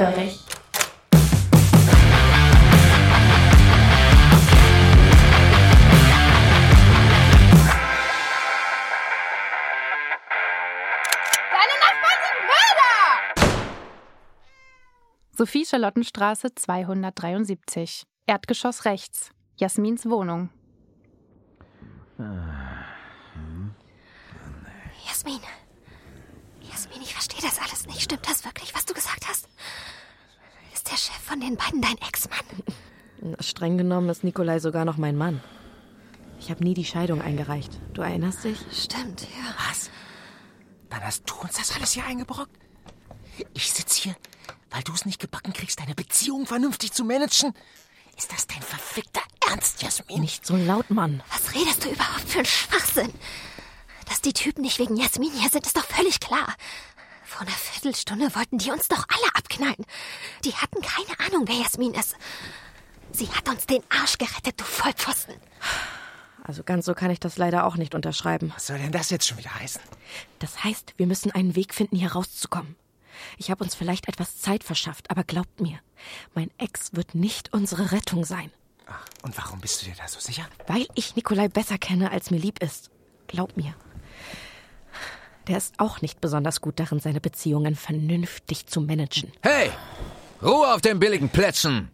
hellhörig. Deine Nachbarn sind Mörder! Sophie Charlottenstraße 273. Erdgeschoss rechts. Jasmins Wohnung. Jasmin. Jasmin, ich verstehe das alles nicht. Stimmt das wirklich, was du gesagt hast? Ist der Den beiden dein Ex-Mann? Streng genommen ist Nikolai sogar noch mein Mann. Ich habe nie die Scheidung eingereicht. Du erinnerst dich? Stimmt, ja. Was? Dann hast du uns das alles hier eingebrockt? Ich sitze hier, weil du es nicht gebacken kriegst, deine Beziehung vernünftig zu managen? Ist das dein verfickter Ernst, Jasmin? Nicht so laut, Mann. Was redest du überhaupt für einen Schwachsinn? Dass die Typen nicht wegen Jasmin hier sind, ist doch völlig klar. Vor einer Viertelstunde wollten die uns doch alle abknallen. Die hatten keine Ahnung, wer Jasmin ist. Sie hat uns den Arsch gerettet, du Vollpfosten. Also ganz so kann ich das leider auch nicht unterschreiben. Was soll denn das jetzt schon wieder heißen? Das heißt, wir müssen einen Weg finden, hier rauszukommen. Ich habe uns vielleicht etwas Zeit verschafft, aber glaubt mir, mein Ex wird nicht unsere Rettung sein. Ach, und warum bist du dir da so sicher? Weil ich Nikolai besser kenne, als mir lieb ist. Glaub mir. Der ist auch nicht besonders gut darin, seine Beziehungen vernünftig zu managen. Hey! Ruhe auf den billigen Plätzen!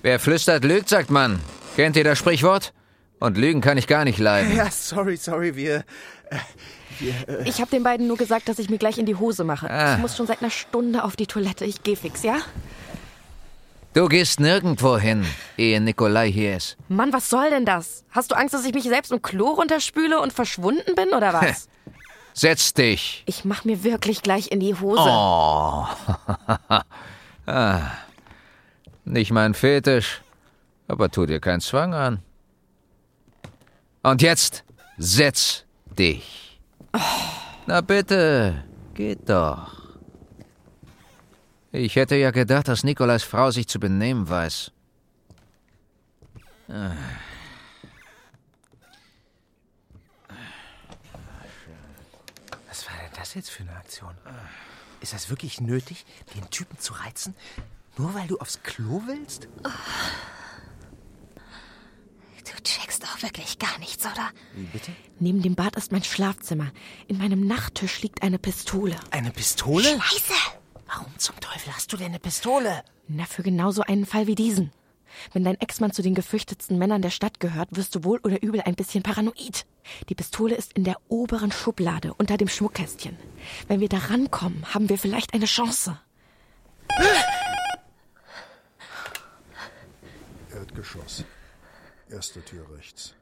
Wer flüstert, lügt, sagt man. Kennt ihr das Sprichwort? Und Lügen kann ich gar nicht leiden. Ja, sorry, sorry, wir. Äh, wir äh, Ich habe den beiden nur gesagt, dass ich mir gleich in die Hose mache. Ah. Ich muss schon seit einer Stunde auf die Toilette. Ich geh fix, ja? Du gehst nirgendwo hin, ehe Nikolai hier ist. Mann, was soll denn das? Hast du Angst, dass ich mich selbst im Klo runterspüle und verschwunden bin oder was? Setz dich. ich mach mir wirklich gleich in die Hose. Oh. ah. Nicht mein Fetisch, aber tu dir keinen Zwang an. Und jetzt setz dich. Na bitte, geht doch. Ich hätte ja gedacht, dass Nikolais Frau sich zu benehmen weiß. was war denn das jetzt für eine Aktion? Ist das wirklich nötig, den Typen zu reizen? Nur weil du aufs Klo willst? Du checkst auch wirklich gar nichts, oder? Wie bitte? Neben dem Bad ist mein Schlafzimmer. In meinem Nachttisch liegt eine Pistole. Eine Pistole? Scheiße! Warum zum Teufel hast du denn eine Pistole? Na, für genau so einen Fall wie diesen. Wenn dein Ex-Mann zu den gefürchtetsten Männern der Stadt gehört, wirst du wohl oder übel ein bisschen paranoid. Die Pistole ist in der oberen Schublade unter dem Schmuckkästchen. Wenn wir da rankommen, haben wir vielleicht eine Chance. Erdgeschoss. Erste Tür rechts.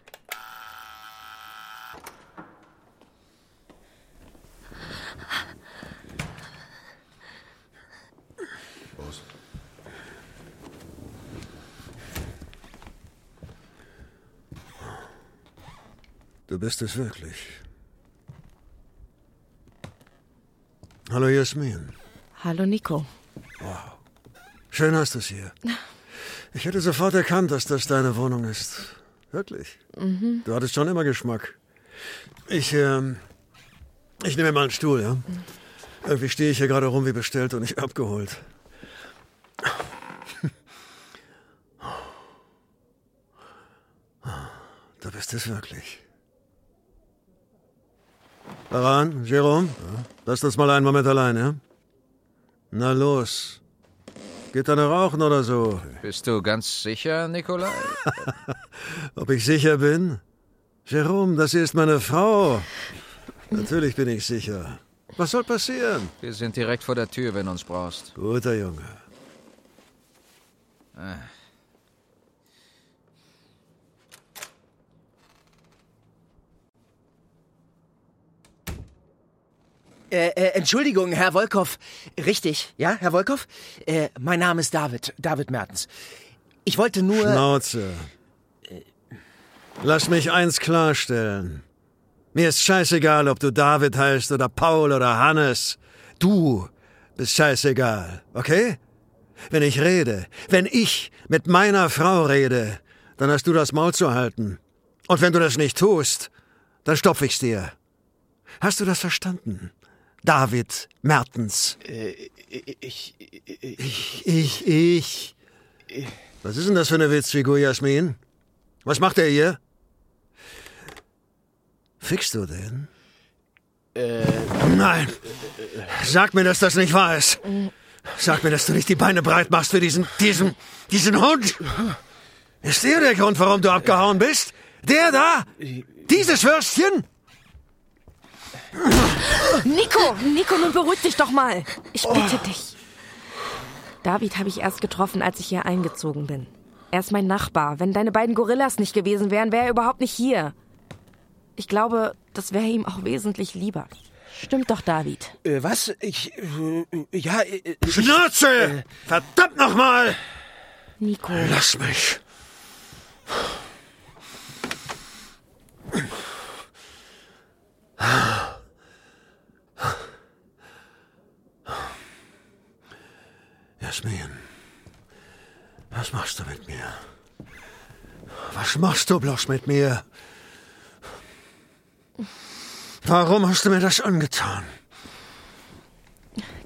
Los. Du bist es wirklich. Hallo Jasmin. Hallo Nico. Schön hast du es hier. Ich hätte sofort erkannt, dass das deine Wohnung ist. Wirklich. Du hattest schon immer Geschmack. Ich, ähm, ich nehme mal einen Stuhl, ja? Irgendwie stehe ich hier gerade rum wie bestellt und nicht abgeholt. Du bist es wirklich. Daran, Jerome, lass uns mal einen Moment allein, ja? Na los. Geht da noch rauchen oder so? Bist du ganz sicher, Nikolai? Ob ich sicher bin? Jerome, das hier ist meine Frau. Natürlich bin ich sicher. Was soll passieren? Wir sind direkt vor der Tür, wenn du uns brauchst. Guter Junge. Äh, äh, Entschuldigung, Herr Wolkow. Richtig, ja, Herr Wolkow? Äh, mein Name ist David, David Mertens. Ich wollte nur... Schnauze. Lass mich eins klarstellen. Mir ist scheißegal, ob du David heißt oder Paul oder Hannes. Du bist scheißegal, okay? Wenn ich rede, wenn ich mit meiner Frau rede, dann hast du das Maul zu halten. Und wenn du das nicht tust, dann stopf ich's dir. Hast du das verstanden? David Mertens. Äh, ich, ich, Ich, ich. Was ist denn das für eine Witzfigur, Jasmin? Was macht er hier? Fickst du den? Nein. Sag mir, dass das nicht wahr ist. Sag mir, dass du nicht die Beine breit machst für diesen, diesen, diesen Hund. Ist der der Grund, warum du abgehauen bist? Der da? Dieses Würstchen? Nico, Nico, nun beruhig dich doch mal. Ich bitte dich. David habe ich erst getroffen, als ich hier eingezogen bin. Er ist mein Nachbar. Wenn deine beiden Gorillas nicht gewesen wären, wäre er überhaupt nicht hier. Ich glaube, das wäre ihm auch wesentlich lieber. Stimmt doch, David. äh, was? Ich, äh, ja, äh, ich, Schnauze! Verdammt nochmal! Nico. Lass mich. Jasmin, was machst du mit mir? Was machst du bloß mit mir? Warum hast du mir das angetan?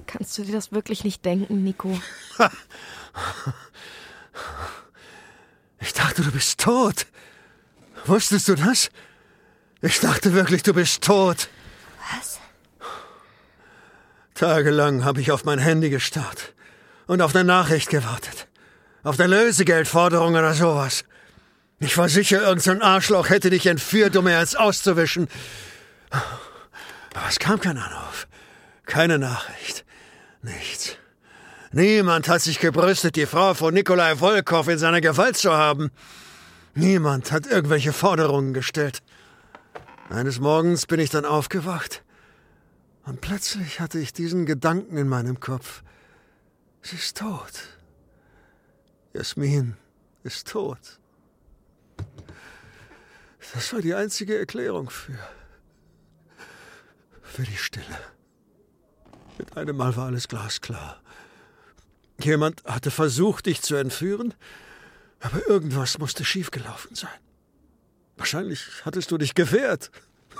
Kannst du dir das wirklich nicht denken, Nico? Ich dachte, du bist tot. Wusstest du das? Ich dachte wirklich, du bist tot. Was? Tagelang habe ich auf mein Handy gestarrt und auf eine Nachricht gewartet. Auf eine Lösegeldforderung oder sowas. Ich war sicher, irgendein Arschloch hätte dich entführt, um mir eins auszuwischen. Aber es kam kein Anruf. Keine Nachricht. Nichts. Niemand hat sich gebrüstet, die Frau von Nikolai Volkov in seiner Gewalt zu haben. Niemand hat irgendwelche Forderungen gestellt. Eines Morgens bin ich dann aufgewacht und plötzlich hatte ich diesen Gedanken in meinem Kopf. Sie ist tot. Jasmin ist tot. Das war die einzige Erklärung für. für die Stille. Mit einem Mal war alles glasklar. Jemand hatte versucht, dich zu entführen, aber irgendwas musste schiefgelaufen sein. Wahrscheinlich hattest du dich gewehrt.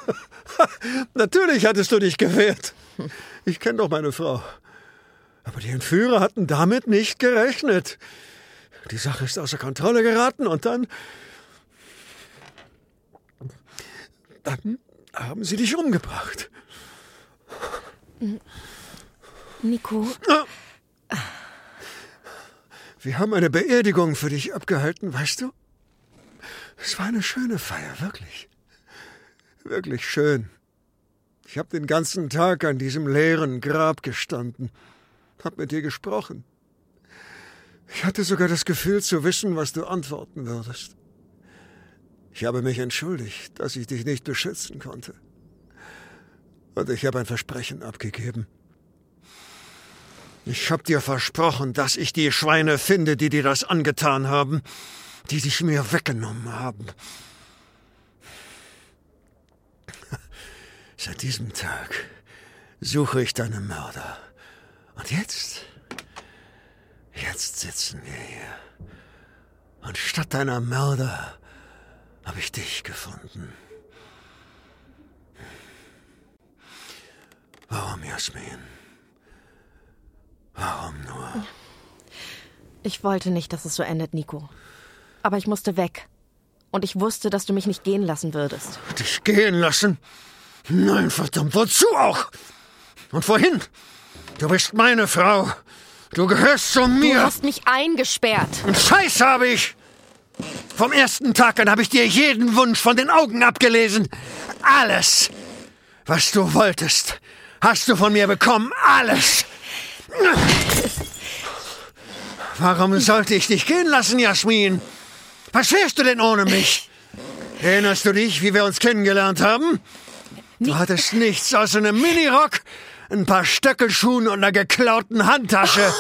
Natürlich hattest du dich gewehrt. Ich kenne doch meine Frau. Aber die Entführer hatten damit nicht gerechnet. Die Sache ist außer Kontrolle geraten und dann. Dann haben sie dich umgebracht. Nico, Wir haben eine Beerdigung für dich abgehalten, weißt du? Es war eine schöne Feier, wirklich. Wirklich schön. Ich habe den ganzen Tag an diesem leeren Grab gestanden, hab mit dir gesprochen. Ich hatte sogar das Gefühl zu wissen, was du antworten würdest. Ich habe mich entschuldigt, dass ich dich nicht beschützen konnte. Und ich habe ein Versprechen abgegeben. Ich hab dir versprochen, dass ich die Schweine finde, die dir das angetan haben, die dich mir weggenommen haben. Seit diesem Tag suche ich deine Mörder. Und jetzt, jetzt sitzen wir hier. Und statt deiner Mörder habe ich dich gefunden. Warum, Jasmin? Warum nur? ich wollte nicht, dass es so endet, Nico. Aber ich musste weg. Und ich wusste, dass du mich nicht gehen lassen würdest. Dich gehen lassen? Nein, verdammt, wozu auch? Und wohin? Du bist meine Frau. Du gehörst zu Du mir. hast mich eingesperrt. Und Scheiß habe ich. Vom ersten Tag an habe ich dir jeden Wunsch von den Augen abgelesen. Alles, was du wolltest, hast du von mir bekommen. Alles. Warum sollte ich dich gehen lassen, Jasmin? Was wärst du denn ohne mich? Erinnerst du dich, wie wir uns kennengelernt haben? Du hattest nichts außer einem Minirock, ein paar Stöckelschuhen und einer geklauten Handtasche.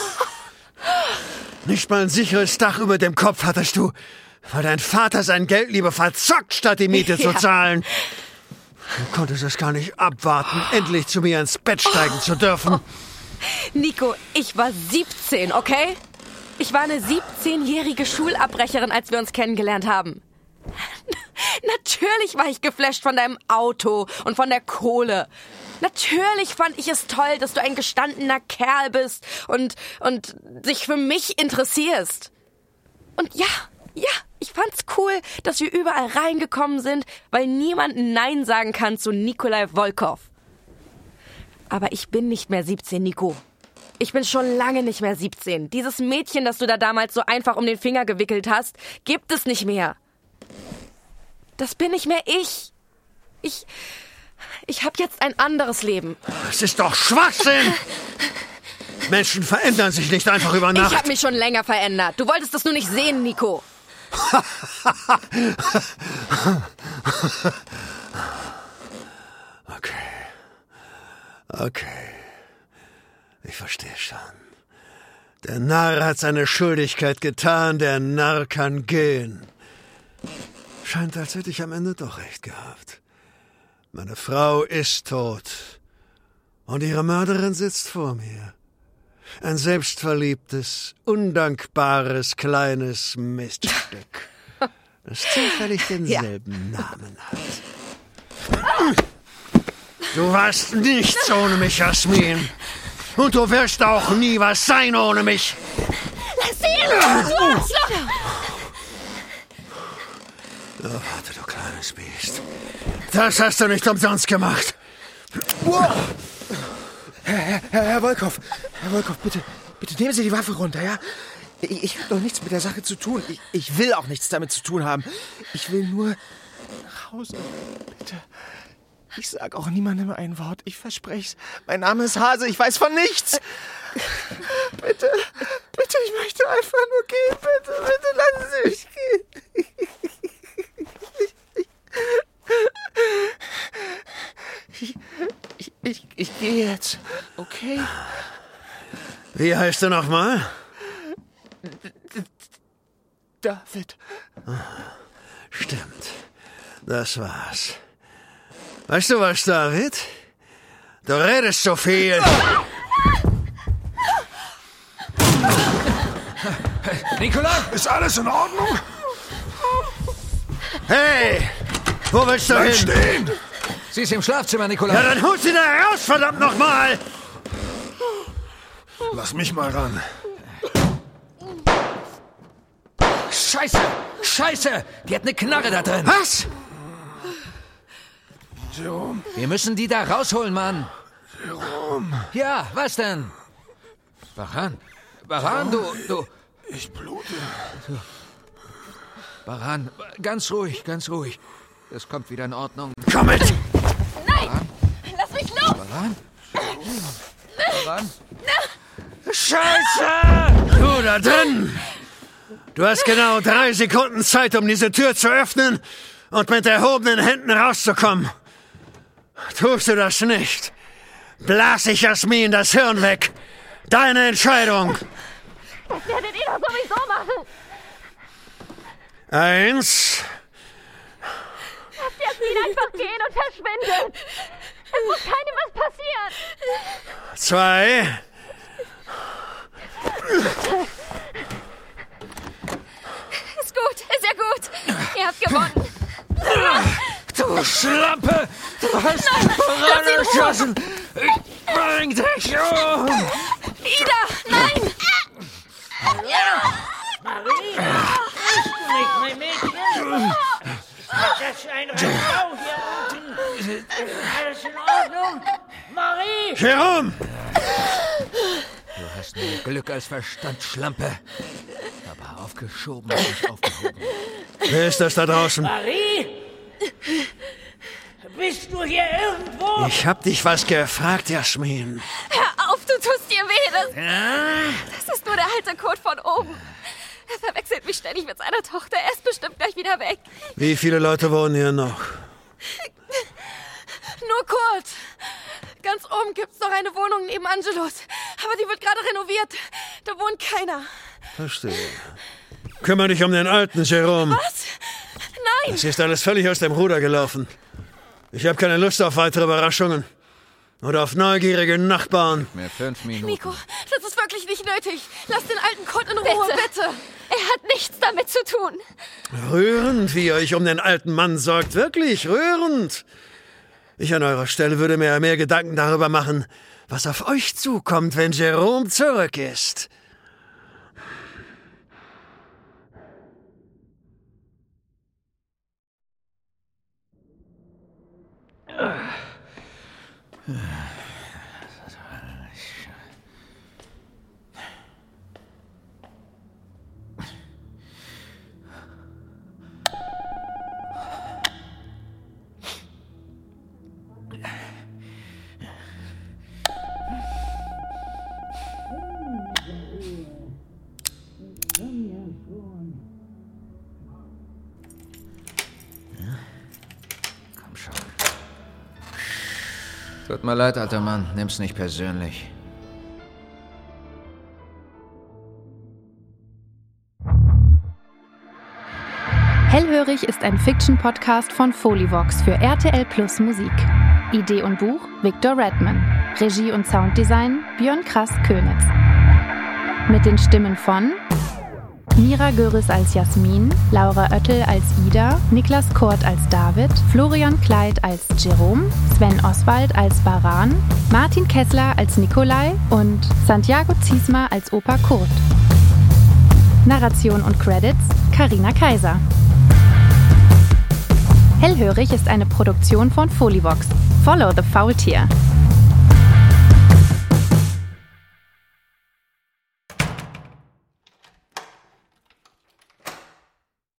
Nicht mal ein sicheres Dach über dem Kopf hattest du, weil dein Vater sein Geld lieber verzockt, statt die Miete zu Ja. zahlen. Du konntest es gar nicht abwarten, endlich zu mir ins Bett steigen zu dürfen. Nico, ich war 17, okay? Ich war eine 17-jährige Schulabbrecherin, als wir uns kennengelernt haben. Natürlich war ich geflasht von deinem Auto und von der Kohle. Natürlich fand ich es toll, dass du ein gestandener Kerl bist und, und dich für mich interessierst. Und ja, ja, ich fand's cool, dass wir überall reingekommen sind, weil niemand Nein sagen kann zu Nikolai Volkov. Aber ich bin nicht mehr 17, Nico. Ich bin schon lange nicht mehr 17. Dieses Mädchen, das du da damals so einfach um den Finger gewickelt hast, gibt es nicht mehr. Das bin nicht mehr ich. Ich. Ich habe jetzt ein anderes Leben. Es ist doch Schwachsinn! Menschen verändern sich nicht einfach über Nacht. Ich habe mich schon länger verändert. Du wolltest das nur nicht sehen, Nico. Okay. Okay. Ich verstehe schon. Der Narr hat seine Schuldigkeit getan, der Narr kann gehen. Scheint, als hätte ich am Ende doch recht gehabt. Meine Frau ist tot. Und ihre Mörderin sitzt vor mir. Ein selbstverliebtes, undankbares, kleines Miststück, das zufällig denselben Namen hat. Du warst nichts ohne mich, Jasmin. Und du wirst auch nie was sein ohne mich. Lass sie in Ruhe, du Warte, du kleines Biest. Das hast du nicht umsonst gemacht. Herr, Herr, Herr Wolkow, Herr Wolkow, bitte, bitte nehmen Sie die Waffe runter, ja? Ich, ich habe doch nichts mit der Sache zu tun. Ich, ich will auch nichts damit zu tun haben. Ich will nur nach Hause. Bitte. Ich sag auch niemandem ein Wort. Ich verspreche Mein Name ist Hase. Ich weiß von nichts. Bitte, bitte, ich möchte einfach nur gehen. Bitte, bitte, lassen Sie mich gehen. Ich, ich, ich, ich gehe jetzt. Okay? Wie heißt du nochmal? David. Stimmt. Das war's. Weißt du was, David? Du redest so viel. Nikolai! Ist alles in Ordnung? Hey! Wo willst du Bleib hin? stehen! Sie ist im Schlafzimmer, Ja, Nikolai. dann hol sie da raus, verdammt nochmal! Lass mich mal ran. Scheiße! Scheiße! Die hat eine Knarre da drin. Was? Jerome, Wir müssen die da rausholen, Mann. Jerome, Ja, was denn? Baran. Baran, du, du. ich blute. Baran, ganz ruhig, ganz ruhig. Das kommt wieder in Ordnung. Komm mit! Lass mich los! Baran? Baran? Scheiße! Du da drin! Du hast genau drei Sekunden Zeit, um diese Tür zu öffnen und mit erhobenen Händen rauszukommen. Tust du das nicht, blas ich Jasmin das Hirn weg. Deine Entscheidung. Das werdet ihr doch sowieso machen! Eins, Lasst Jasmin einfach gehen und verschwinden! Es muss keinem was passieren! Zwei, Ist gut, ist ja gut! Ihr habt gewonnen! Du Schlampe! Du hast Baran erschossen! Ich bring dich um! Ida, nein! Nicht, mein Mädchen. Das ist ein Frau hier unten. Alles in Ordnung? Marie! Jerome! Du hast mehr Glück als Verstand, Schlampe. Aber aufgeschoben ist nicht aufgehoben. Wer ist das da draußen? Marie? Bist du hier irgendwo? Ich hab dich was gefragt, Jasmin. Hör auf, du tust dir weh! Das, das ist nur der alte Code von oben. Er verwechselt mich ständig mit seiner Tochter. Er ist bestimmt gleich wieder weg. Wie viele Leute wohnen hier noch? Nur kurz. Ganz oben gibt's noch eine Wohnung neben Angelos. Aber die wird gerade renoviert. Da wohnt keiner. Verstehe. Kümmere dich um den Alten, Jerome. Was? Nein! Es ist alles völlig aus dem Ruder gelaufen. Ich habe keine Lust auf weitere Überraschungen. Oder auf neugierige Nachbarn. Mehr fünf Minuten. Nico, das ist wirklich nicht nötig. Lass den alten Code in Ruhe, bitte. Er hat nichts damit zu tun. Rührend, wie ihr euch um den alten Mann sorgt. Wirklich rührend. Ich an eurer Stelle würde mir mehr Gedanken darüber machen, was auf euch zukommt, wenn Jerome zurück ist. Tut mir leid, alter Mann. Nimm's nicht persönlich. Hellhörig ist ein Fiction-Podcast von Folivox für RTL Plus Musik. Idee und Buch Victor Redman. Regie und Sounddesign Björn Krass Könitz. Mit den Stimmen von Mira Göris als Jasmin, Laura Oettel als Ida, Niklas Kort als David, Florian Kleid als Jerome, Sven Oswald als Baran, Martin Kessler als Nikolai und Santiago Ziesma als Opa Kurt. Narration und Credits Karina Kaiser. Hellhörig ist eine Produktion von Folivox. Follow the Faultier.